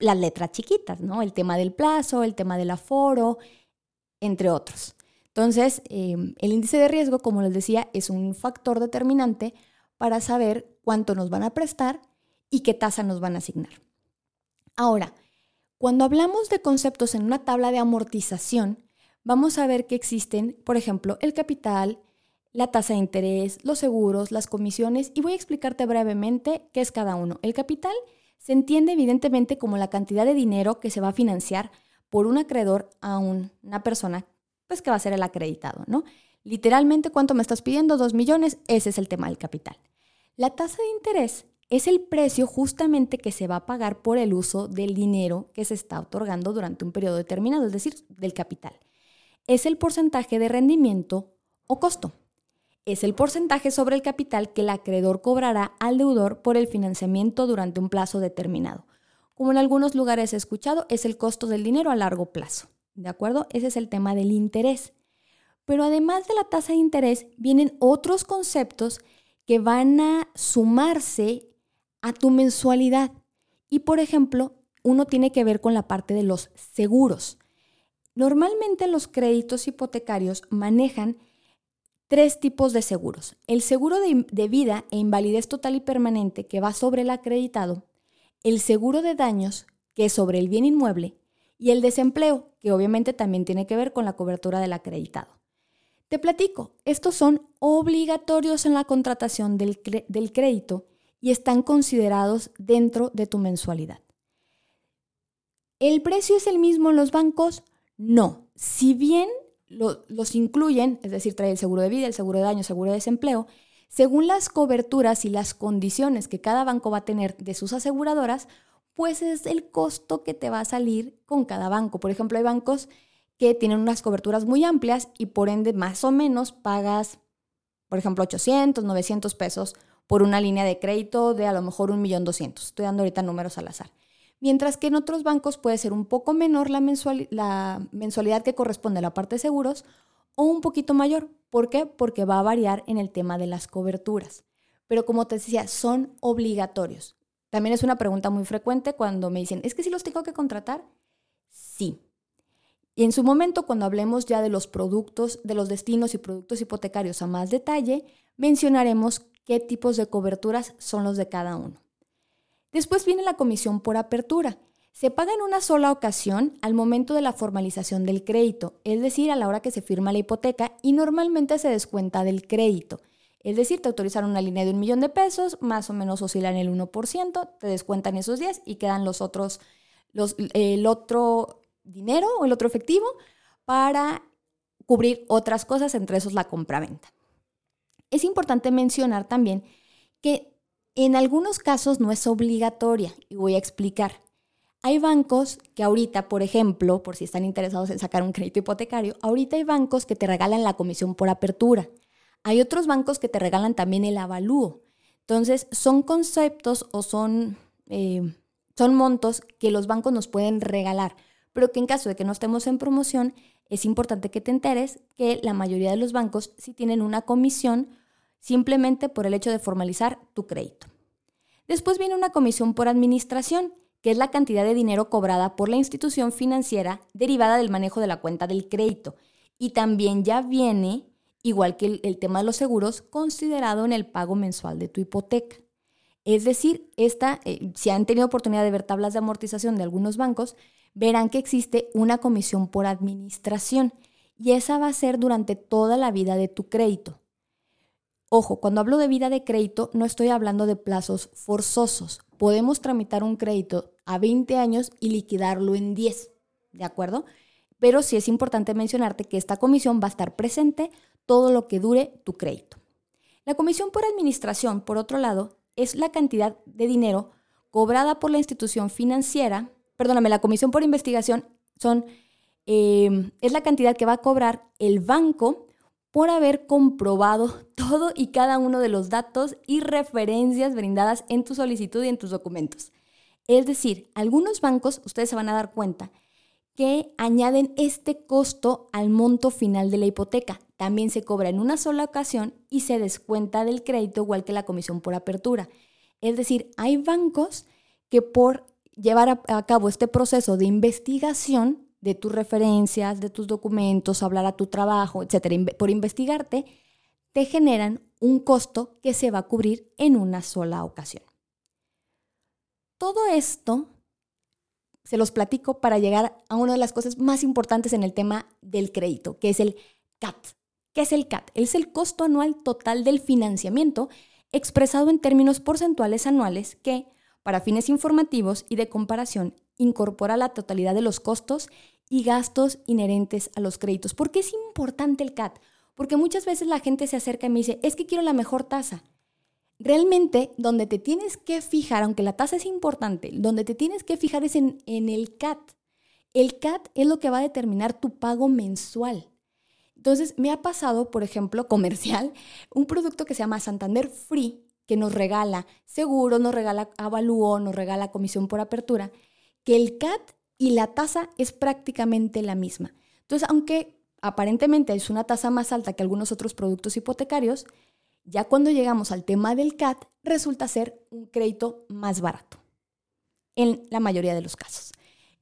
las letras chiquitas, ¿no? El tema del plazo, el tema del aforo, entre otros. Entonces, em, el índice de riesgo, como les decía, es un factor determinante para saber cuánto nos van a prestar y qué tasa nos van a asignar. Ahora, cuando hablamos de conceptos en una tabla de amortización, vamos a ver que existen, por ejemplo, el capital, la tasa de interés, los seguros, las comisiones y voy a explicarte brevemente qué es cada uno. El capital se entiende evidentemente como la cantidad de dinero que se va a financiar por un acreedor a una persona pues que va a ser el acreditado, ¿no? Literalmente, ¿cuánto me estás pidiendo? Dos millones, ese es el tema del capital. La tasa de interés es el precio justamente que se va a pagar por el uso del dinero que se está otorgando durante un periodo determinado, es decir, del capital. Es el porcentaje de rendimiento o costo es el porcentaje sobre el capital que el acreedor cobrará al deudor por el financiamiento durante un plazo determinado. Como en algunos lugares he escuchado, es el costo del dinero a largo plazo. ¿De acuerdo? Ese es el tema del interés. Pero además de la tasa de interés, vienen otros conceptos que van a sumarse a tu mensualidad. Y por ejemplo, uno tiene que ver con la parte de los seguros. Normalmente los créditos hipotecarios manejan tres tipos de seguros. El seguro de, vida e invalidez total y permanente que va sobre el acreditado, el seguro de daños que es sobre el bien inmueble y el desempleo que obviamente también tiene que ver con la cobertura del acreditado. Te platico, estos son obligatorios en la contratación del, del crédito y están considerados dentro de tu mensualidad. ¿El precio es el mismo en los bancos? No. Si bien los incluyen, es decir, trae el seguro de vida, el seguro de daño, seguro de desempleo, según las coberturas y las condiciones que cada banco va a tener de sus aseguradoras, pues es el costo que te va a salir con cada banco. Por ejemplo, hay bancos que tienen unas coberturas muy amplias y por ende más o menos pagas, por ejemplo, 800, 900 pesos por una línea de crédito de a lo mejor 1.200.000. Estoy dando ahorita números al azar mientras que en otros bancos puede ser un poco menor la, mensualidad que corresponde a la parte de seguros o un poquito mayor. ¿Por qué? Porque va a variar en el tema de las coberturas. Pero como te decía, son obligatorios. También es una pregunta muy frecuente cuando me dicen, ¿es que si los tengo que contratar? Sí. Y en su momento, cuando hablemos ya de los productos, de los destinos y productos hipotecarios a más detalle, mencionaremos qué tipos de coberturas son los de cada uno. Después viene la comisión por apertura. Se paga en una sola ocasión al momento de la formalización del crédito, es decir, a la hora que se firma la hipoteca y normalmente se descuenta del crédito. Es decir, te autorizaron una línea de un millón de pesos, más o menos oscilan el 1%, te descuentan esos 10 y quedan los otros, el otro dinero o el otro efectivo para cubrir otras cosas, entre esos la compraventa. Es importante mencionar también que en algunos casos no es obligatoria y voy a explicar. Hay bancos que ahorita, por ejemplo, por si están interesados en sacar un crédito hipotecario, ahorita hay bancos que te regalan la comisión por apertura. Hay otros bancos que te regalan también el avalúo. Entonces, son conceptos o son eh, son montos que los bancos nos pueden regalar, pero que en caso de que no estemos en promoción, es importante que te enteres que la mayoría de los bancos sí tienen una comisión simplemente por el hecho de formalizar tu crédito. Después viene una comisión por administración, que es la cantidad de dinero cobrada por la institución financiera derivada del manejo de la cuenta del crédito. Y también ya viene, igual que el, tema de los seguros, considerado en el pago mensual de tu hipoteca. Es decir, esta, eh, si han tenido oportunidad de ver tablas de amortización de algunos bancos, verán que existe una comisión por administración y esa va a ser durante toda la vida de tu crédito. Ojo, cuando hablo de vida de crédito no estoy hablando de plazos forzosos. Podemos tramitar un crédito a 20 años y liquidarlo en 10, ¿de acuerdo? Pero sí es importante mencionarte que esta comisión va a estar presente todo lo que dure tu crédito. La comisión por administración, por otro lado, es la cantidad de dinero cobrada por la institución financiera, perdóname, la comisión por investigación son, eh, es la cantidad que va a cobrar el banco por haber comprobado todo y cada uno de los datos y referencias brindadas en tu solicitud y en tus documentos. Es decir, algunos bancos, ustedes se van a dar cuenta, que añaden este costo al monto final de la hipoteca. También se cobra en una sola ocasión y se descuenta del crédito igual que la comisión por apertura. Es decir, hay bancos que por llevar a, cabo este proceso de investigación de tus referencias, de tus documentos, hablar a tu trabajo, etcétera, por investigarte, te generan un costo que se va a cubrir en una sola ocasión. Todo esto se los platico para llegar a una de las cosas más importantes en el tema del crédito, que es el CAT. ¿Qué es el CAT? Es el costo anual total del financiamiento expresado en términos porcentuales anuales que, para fines informativos y de comparación, incorpora la totalidad de los costos y gastos inherentes a los créditos. ¿Por qué es importante el CAT? Porque muchas veces la gente se acerca y me dice, es que quiero la mejor tasa. Realmente, donde te tienes que fijar, aunque la tasa es importante, donde te tienes que fijar es en, el CAT. El CAT es lo que va a determinar tu pago mensual. Entonces, me ha pasado, por ejemplo, comercial, un producto que se llama Santander Free, que nos regala seguro, nos regala avalúo, nos regala comisión por apertura que el CAT y la tasa es prácticamente la misma. Entonces, aunque aparentemente es una tasa más alta que algunos otros productos hipotecarios, ya cuando llegamos al tema del CAT, resulta ser un crédito más barato, en la mayoría de los casos.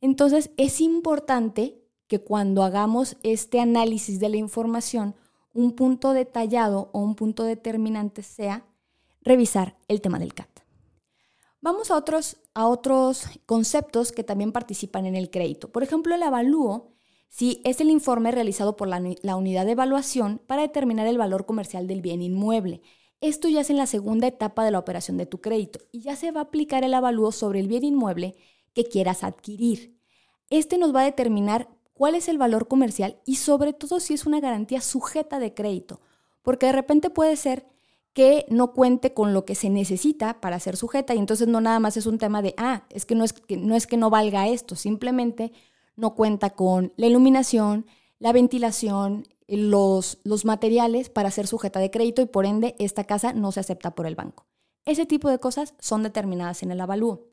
Entonces, es importante que cuando hagamos este análisis de la información, un punto detallado o un punto determinante sea revisar el tema del CAT. Vamos a otros, a otros conceptos que también participan en el crédito. Por ejemplo, el avalúo, si es el informe realizado por la, unidad de evaluación para determinar el valor comercial del bien inmueble. Esto ya es en la segunda etapa de la operación de tu crédito y ya se va a aplicar el avalúo sobre el bien inmueble que quieras adquirir. Este nos va a determinar cuál es el valor comercial y sobre todo si es una garantía sujeta de crédito, porque de repente puede ser que no cuente con lo que se necesita para ser sujeta y entonces no nada más es un tema de, ah, es que no es que no, es que no valga esto, simplemente no cuenta con la iluminación, la ventilación, los, los materiales para ser sujeta de crédito y por ende esta casa no se acepta por el banco. Ese tipo de cosas son determinadas en el avalúo.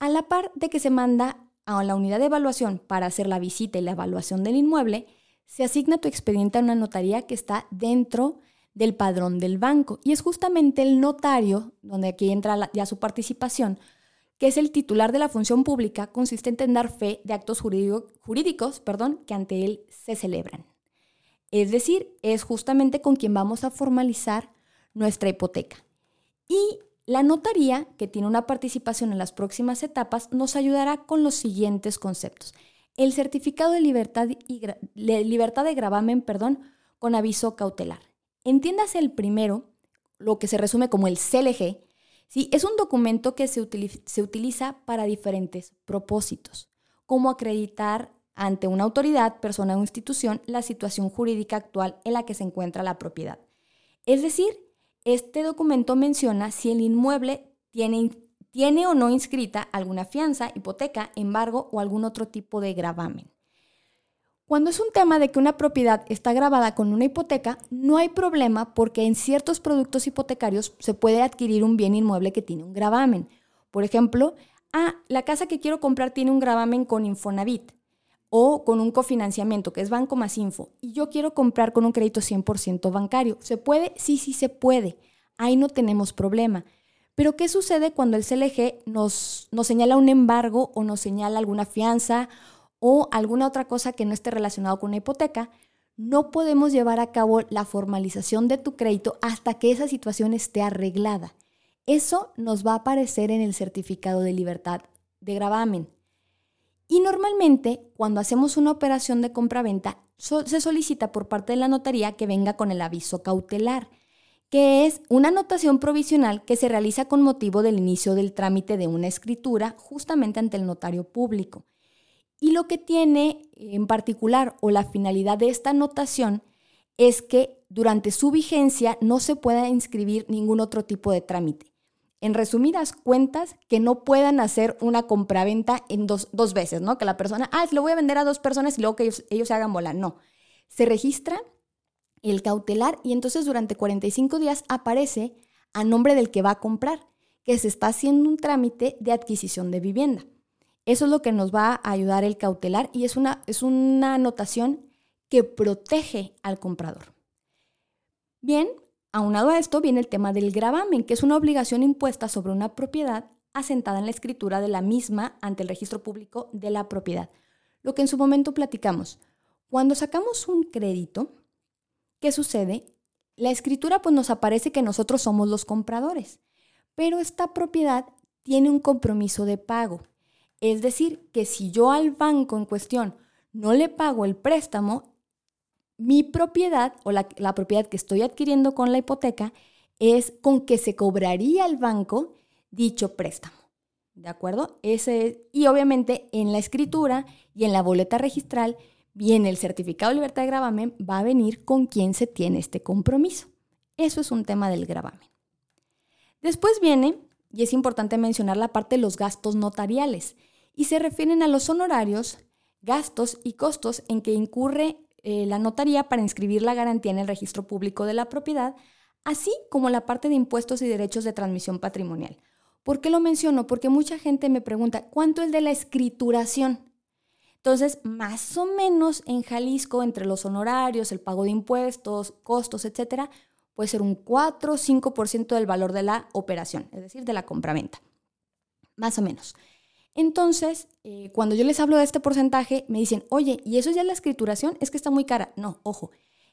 A la par de que se manda a la unidad de evaluación para hacer la visita y la evaluación del inmueble, se asigna tu expediente a una notaría que está dentro del padrón del banco. Y es justamente el notario, donde aquí entra ya su participación, que es el titular de la función pública consistente en dar fe de actos jurídicos perdón, que ante él se celebran. Es decir, es justamente con quien vamos a formalizar nuestra hipoteca. Y la notaría, que tiene una participación en las próximas etapas, nos ayudará con los siguientes conceptos. El certificado de libertad, y, libertad de gravamen perdón, con aviso cautelar. Entiéndase el primero, lo que se resume como el CLG, ¿sí? es un documento que se, utiliza para diferentes propósitos, como acreditar ante una autoridad, persona o institución la situación jurídica actual en la que se encuentra la propiedad. Es decir, este documento menciona si el inmueble tiene o no inscrita alguna fianza, hipoteca, embargo o algún otro tipo de gravamen. Cuando es un tema de que una propiedad está grabada con una hipoteca, no hay problema porque en ciertos productos hipotecarios se puede adquirir un bien inmueble que tiene un gravamen. Por ejemplo, ah, la casa que quiero comprar tiene un gravamen con Infonavit o con un cofinanciamiento, que es Banco Más Info, y yo quiero comprar con un crédito 100% bancario. ¿Se puede? Sí, sí se puede. Ahí no tenemos problema. Pero ¿qué sucede cuando el CLG nos, nos señala un embargo o nos señala alguna fianza o alguna otra cosa que no esté relacionado con una hipoteca? No podemos llevar a cabo la formalización de tu crédito hasta que esa situación esté arreglada. Eso nos va a aparecer en el certificado de libertad de gravamen. Y normalmente, cuando hacemos una operación de compra-venta, se solicita por parte de la notaría que venga con el aviso cautelar, que es una anotación provisional que se realiza con motivo del inicio del trámite de una escritura justamente ante el notario público. Y lo que tiene en particular o la finalidad de esta anotación es que durante su vigencia no se pueda inscribir ningún otro tipo de trámite en resumidas cuentas, que no puedan hacer una compraventa en dos, dos, veces, ¿no? Que la persona, ah, lo voy a vender a dos personas y luego que ellos, ellos se hagan bola. No. Se registra el cautelar y entonces durante 45 días aparece a nombre del que va a comprar, que se está haciendo un trámite de adquisición de vivienda. Eso es lo que nos va a ayudar el cautelar y es una, es una anotación que protege al comprador. Bien, Aunado a esto viene el tema del gravamen, que es una obligación impuesta sobre una propiedad asentada en la escritura de la misma ante el registro público de la propiedad. Lo que en su momento platicamos. Cuando sacamos un crédito, ¿qué sucede? La escritura pues nos aparece que nosotros somos los compradores, pero esta propiedad tiene un compromiso de pago. Es decir, que si yo al banco en cuestión no le pago el préstamo, mi propiedad o la, propiedad que estoy adquiriendo con la hipoteca es con que se cobraría al banco dicho préstamo. ¿De acuerdo? Ese y obviamente en la escritura y en la boleta registral viene el certificado de libertad de gravamen, va a venir con quién se tiene este compromiso. Eso es un tema del gravamen. Después viene, y es importante mencionar la parte de los gastos notariales, y se refieren a los honorarios, gastos y costos en que incurre eh, la notaría para inscribir la garantía en el registro público de la propiedad, así como la parte de impuestos y derechos de transmisión patrimonial. ¿Por qué lo menciono? Porque mucha gente me pregunta, ¿cuánto es de la escrituración? Entonces, más o menos en Jalisco, entre los honorarios, el pago de impuestos, costos, etcétera, puede ser un 4 o 5% del valor de la operación, es decir, de la compraventa. Más o menos. Entonces, eh, cuando yo les hablo de este porcentaje, me dicen, oye, ¿y eso ya es la escrituración? Es que está muy cara. No, ojo,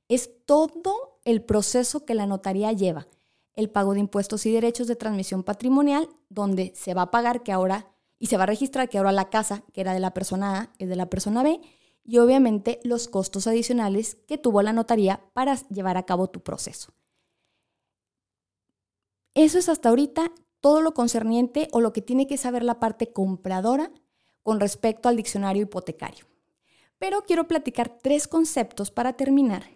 es todo el proceso que la notaría lleva. El pago de impuestos y derechos de transmisión patrimonial, donde se va a pagar que ahora, y se va a registrar que ahora la casa, que era de la persona A, es de la persona B, y obviamente los costos adicionales que tuvo la notaría para llevar a cabo tu proceso. Eso es hasta ahorita todo lo concerniente o lo que tiene que saber la parte compradora con respecto al diccionario hipotecario. Pero quiero platicar tres conceptos para terminar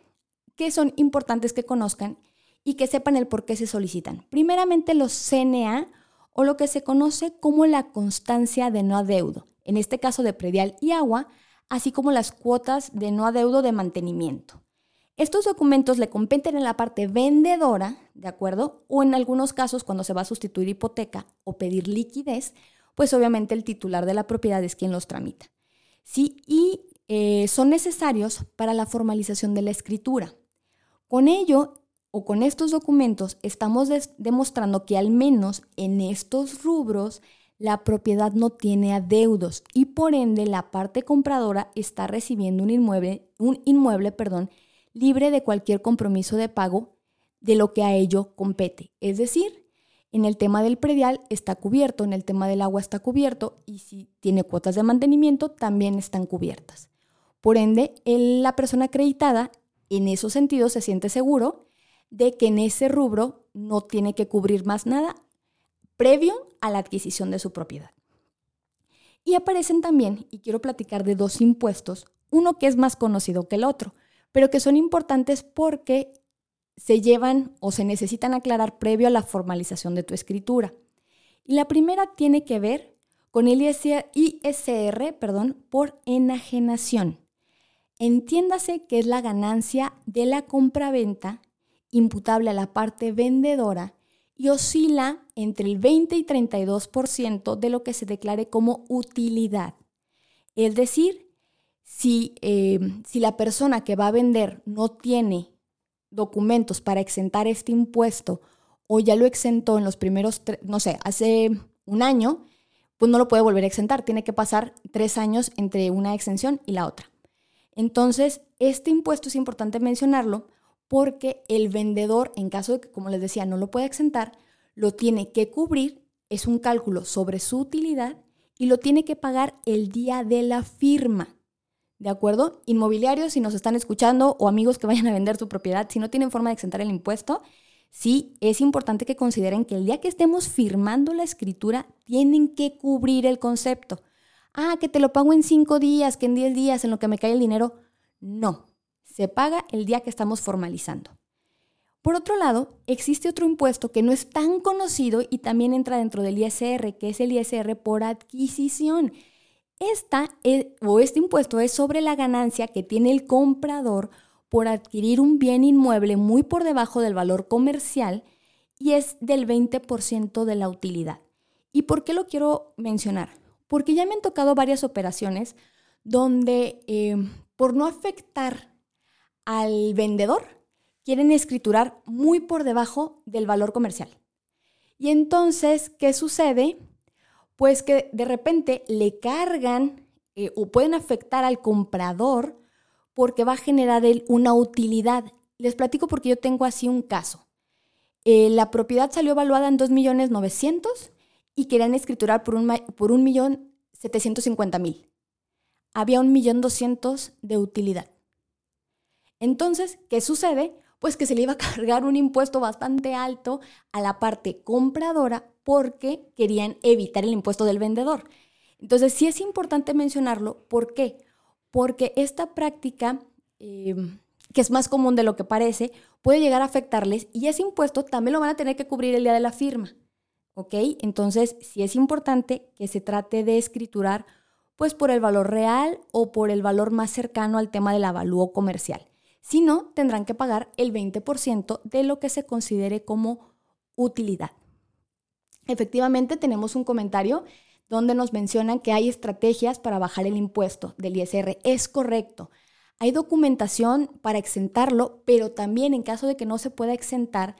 que son importantes que conozcan y que sepan el por qué se solicitan. Primeramente los CNA o lo que se conoce como la constancia de no adeudo, en este caso de predial y agua, así como las cuotas de no adeudo de mantenimiento. Estos documentos le competen en la parte vendedora, ¿de acuerdo? O en algunos casos cuando se va a sustituir hipoteca o pedir liquidez, pues obviamente el titular de la propiedad es quien los tramita. Sí, y eh, son necesarios para la formalización de la escritura. Con ello o con estos documentos estamos demostrando que al menos en estos rubros la propiedad no tiene adeudos y por ende la parte compradora está recibiendo un inmueble, un inmueble, perdón, libre de cualquier compromiso de pago de lo que a ello compete. Es decir, en el tema del predial está cubierto, en el tema del agua está cubierto y si tiene cuotas de mantenimiento también están cubiertas. Por ende, la persona acreditada en esos sentidos se siente seguro de que en ese rubro no tiene que cubrir más nada previo a la adquisición de su propiedad. Y aparecen también, y quiero platicar de dos impuestos, uno que es más conocido que el otro, pero que son importantes porque se llevan o se necesitan aclarar previo a la formalización de tu escritura. Y la primera tiene que ver con el ISR perdón, por enajenación. Entiéndase que es la ganancia de la compraventa imputable a la parte vendedora y oscila entre el 20 y 32% de lo que se declare como utilidad. Es decir, si, eh, si la persona que va a vender no tiene documentos para exentar este impuesto o ya lo exentó en los primeros, no sé, hace un año, pues no lo puede volver a exentar. Tiene que pasar tres años entre una exención y la otra. Entonces, este impuesto es importante mencionarlo porque el vendedor, en caso de que, como les decía, no lo pueda exentar, lo tiene que cubrir, es un cálculo sobre su utilidad y lo tiene que pagar el día de la firma. ¿De acuerdo? Inmobiliarios, si nos están escuchando, o amigos que vayan a vender su propiedad, si no tienen forma de exentar el impuesto, sí es importante que consideren que el día que estemos firmando la escritura, tienen que cubrir el concepto. Ah, que te lo pago en cinco días, que en diez días, en lo que me cae el dinero. No, se paga el día que estamos formalizando. Por otro lado, existe otro impuesto que no es tan conocido y también entra dentro del ISR, que es el ISR por adquisición. Esta o este impuesto es sobre la ganancia que tiene el comprador por adquirir un bien inmueble muy por debajo del valor comercial y es del 20% de la utilidad. ¿Y por qué lo quiero mencionar? Porque ya me han tocado varias operaciones donde eh, por no afectar al vendedor, quieren escriturar muy por debajo del valor comercial. Y entonces, ¿qué sucede? Pues que de repente le cargan eh, o pueden afectar al comprador porque va a generar él una utilidad. Les platico porque yo tengo así un caso. Eh, la propiedad salió evaluada en 2.900.000 y querían escriturar por 1.750.000. Había 1.200.000 de utilidad. Entonces, ¿qué sucede? Pues que se le iba a cargar un impuesto bastante alto a la parte compradora porque querían evitar el impuesto del vendedor. Entonces, sí es importante mencionarlo. ¿Por qué? Porque esta práctica, eh, que es más común de lo que parece, puede llegar a afectarles y ese impuesto también lo van a tener que cubrir el día de la firma. ¿Ok? Entonces, sí es importante que se trate de escriturar pues por el valor real o por el valor más cercano al tema del avalúo comercial. Si no, tendrán que pagar el 20% de lo que se considere como utilidad. Efectivamente, tenemos un comentario donde nos mencionan que hay estrategias para bajar el impuesto del ISR. Es correcto. Hay documentación para exentarlo, pero también en caso de que no se pueda exentar,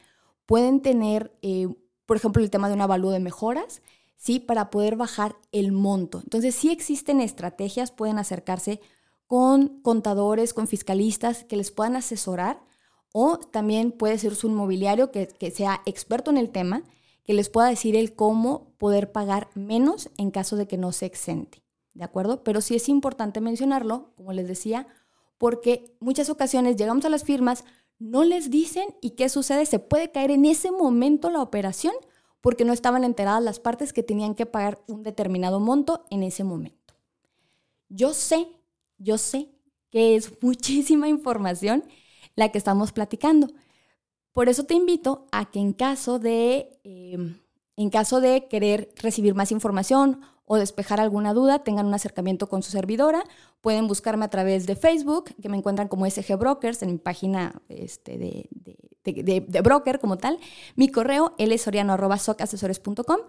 pueden tener, eh, por ejemplo, el tema de un avalúo de mejoras, ¿sí? Para poder bajar el monto. Entonces, sí existen estrategias, pueden acercarse con contadores, con fiscalistas que les puedan asesorar, o también puede ser su inmobiliario que, que sea experto en el tema que les pueda decir el cómo poder pagar menos en caso de que no se exente. ¿De acuerdo? Pero sí es importante mencionarlo, como les decía, porque muchas ocasiones llegamos a las firmas, no les dicen y qué sucede, se puede caer en ese momento la operación porque no estaban enteradas las partes que tenían que pagar un determinado monto en ese momento. Yo sé, yo sé que es muchísima información la que estamos platicando, por eso te invito a que en caso de, em, en caso de querer recibir más información o despejar alguna duda, tengan un acercamiento con su servidora. Pueden buscarme a través de Facebook, que me encuentran como SG Brokers en mi página este, de, de, broker como tal. Mi correo lsoriano.socasesores.com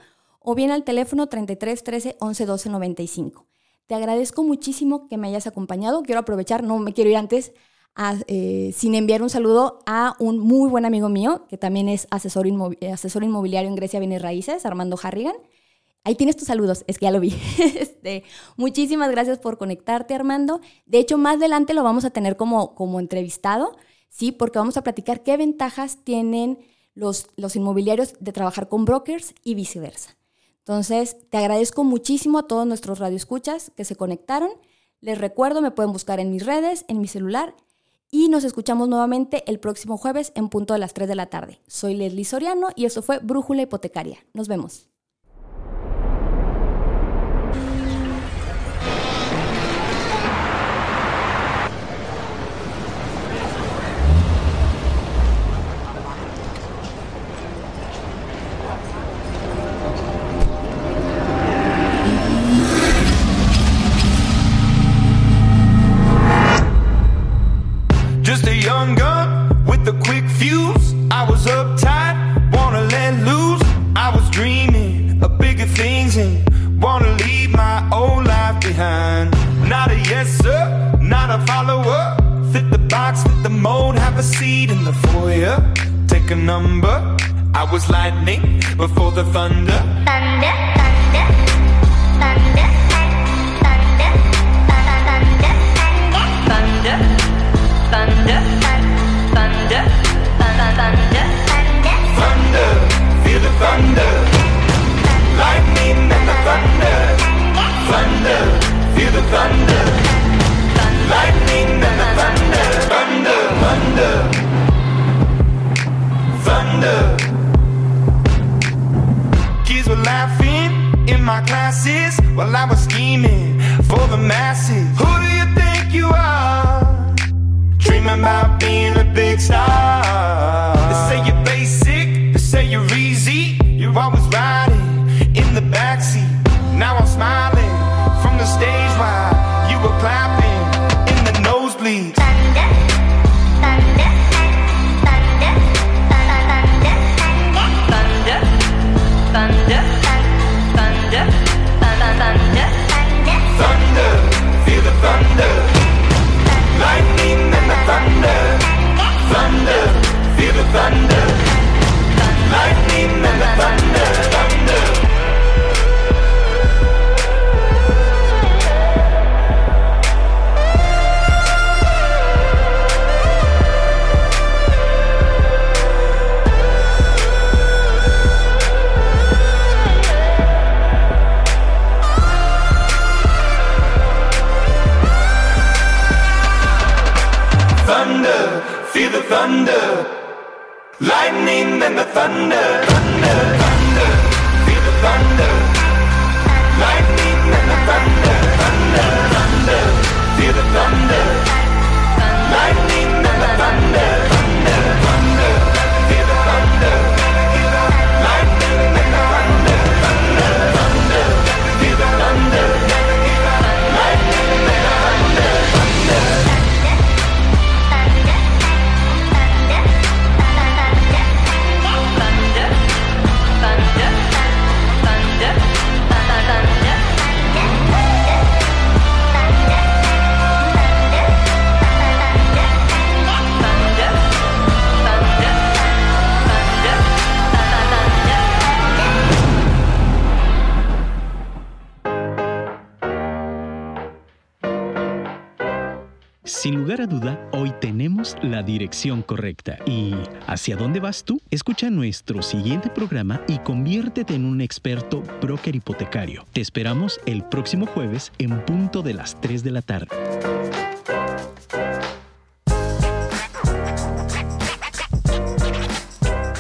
o bien al teléfono 33 13 11 12 95. Te agradezco muchísimo que me hayas acompañado. Quiero aprovechar, no me quiero ir antes, eh, sin enviar un saludo a un muy buen amigo mío, que también es asesor, asesor inmobiliario en Grecia Bienes Raíces, Armando Harrigan. Ahí tienes tus saludos, es que ya lo vi. Este, muchísimas gracias por conectarte, Armando. De hecho, más adelante lo vamos a tener como, como entrevistado, ¿sí? Porque vamos a platicar qué ventajas tienen los, los inmobiliarios de trabajar con brokers y viceversa. Entonces, te agradezco muchísimo a todos nuestros radioescuchas que se conectaron. Les recuerdo, me pueden buscar en mis redes, en mi celular y nos escuchamos nuevamente el próximo jueves en punto de las 3 de la tarde. Soy Leslie Soriano y esto fue Brújula Hipotecaria. Nos vemos. correcta. ¿Y hacia dónde vas tú? Escucha nuestro siguiente programa y conviértete en un experto broker hipotecario. Te esperamos el próximo jueves en punto de las 3 de la tarde.